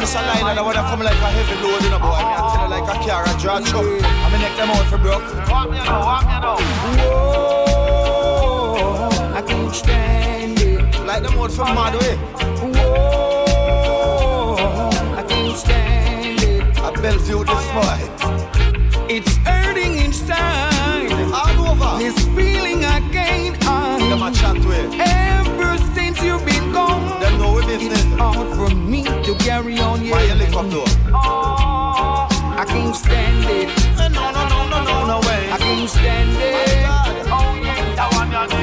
Miss Line, I wanna come like a heavy load, you know, boy. Me, I tell you like a car, a draw truck. I mean, neck them out for broke. Walk me now, walk me now. Whoa, I can't stand it. Like them out from mad way. Whoa, I can't stand it. I Bellevue this boy. It's hurting inside. All over. This feeling I can't hide. Them a chat way. Carry on. Why you lick up though? I can't stand it. No, no, no, no, no, no way. I can't stand it.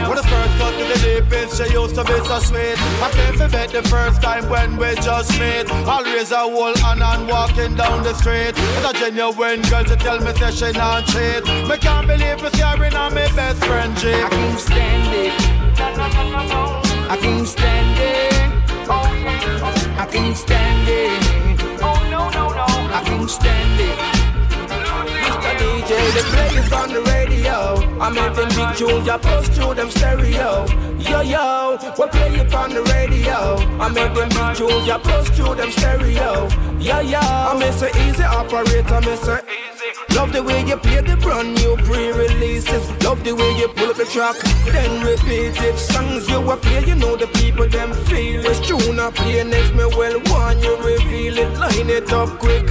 When the first got to the deep end, she used to be so sweet. I can't forget the first time when we just met. Always a whole hand and walking down the street. It's a genuine girl to tell me that she not cheat. Me can't believe it's hearing on my best friend I can't stand it. I can't stand it. DJ, play it on the radio. I make them big tunes, I post through them stereo. Yo, yo, we play it on the radio. I make them big tunes, I post through them stereo. Yo, yo, I miss a easy operator, a easy. Love the way you play the brand new pre-releases. Love the way you pull up the track, then repeat it. Songs you a play, you know the people them feel it. Tune I play next, me well want you reveal it. Line it up quick,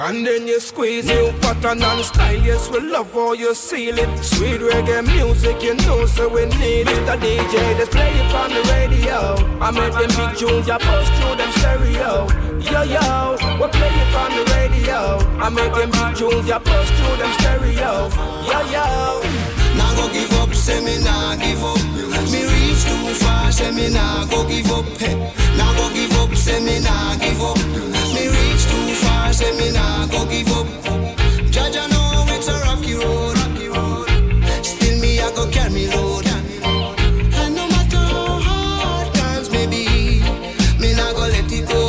and then you squeeze it. Pattern and style, yes we love how you seal it. Sweet reggae music, you know so we need it. The DJ, just play it on the radio. I make them big tunes, I post through them stereo. Yo yo, we play it on the radio. I make them big tunes, I post through them stereo. Yo yo. Now go give up, say me nah give up. Me reach too far, say me nah go give up. Hey. Say me nah go give up. Jaja know it's a rocky road. Still me I go carry load. And no matter how hard times may be, me nah go let it go.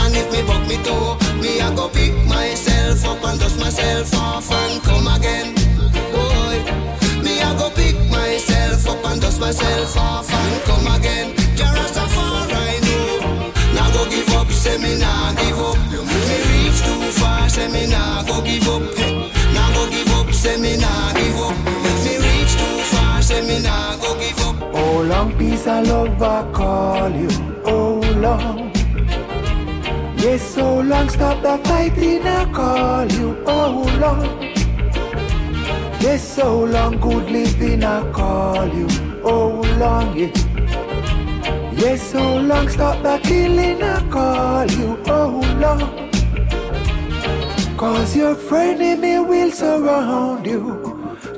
And if me buck me toe, me I go pick myself up and dust myself off and come again. Boy, me I go pick myself up and dust myself off and come again. Long peace and love I call you. Oh, long. Yes, so long, stop the fighting I call you. Oh, long. Yes, so long, good living I call you. Oh, long, yeah. Yes, so long, stop the killing I call you. Oh, long. Cause your me will surround you,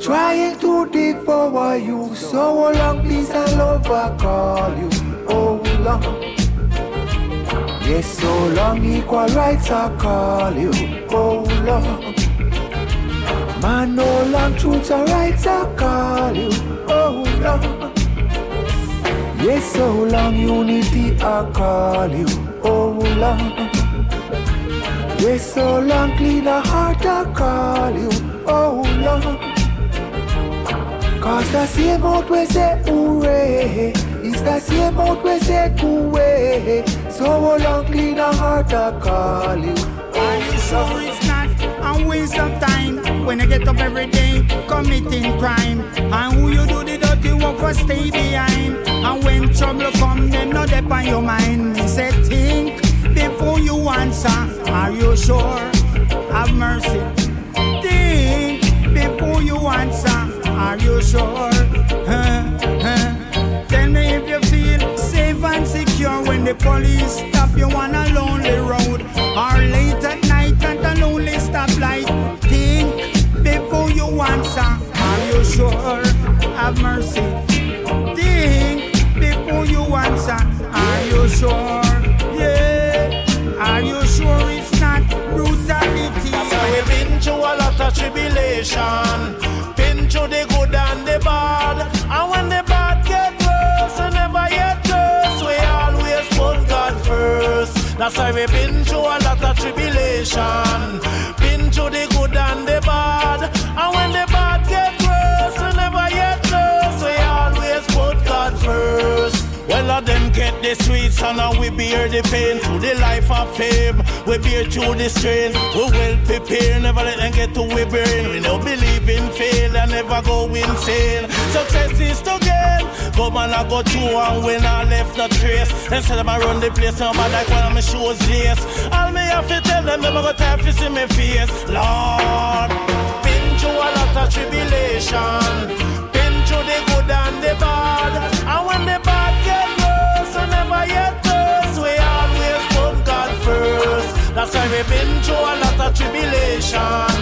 trying to devour you. So long, peace and love I call you. Oh, long. Yes, so long, equal rights I call you. Oh, long. Man, no long truth and rights I call you. Oh, long. Yes, so long, unity I call you. Oh, long. Yes, so long, clean heart I call you. Oh, long. Cause the same out we say hooray It's the same out we say away So long clean a heart I call you Are you sure it's not a waste of time when you get up every day committing crime? And who you do the dirty work for stay behind? And when trouble come, then no dep on your mind. Me say think before you answer. Are you sure? Have mercy. Sure? Tell me if you feel safe and secure when the police stop you on a lonely road or late at night at a lonely stoplight. Think before you answer. Are you sure? Have mercy. Think before you answer. Are you sure? Yeah. Are you sure it's not brutality? So we've been through a lot of tribulation. Been through the good and the bad. And when the bad get worse, we never yet worse. We always put God first. That's why we've been through a lot of tribulation. Streets and now we bear the pain through the life of fame. We bear through the strain. We well prepared, never let them get to we brain. We don't believe in fail and never go insane. Success is to gain. But man, I go through and when I left no trace. Instead of I run the place, I'm like one of my shows, yes. All me have to tell them, I got time to see me face. Lord, been through a lot of tribulation. Always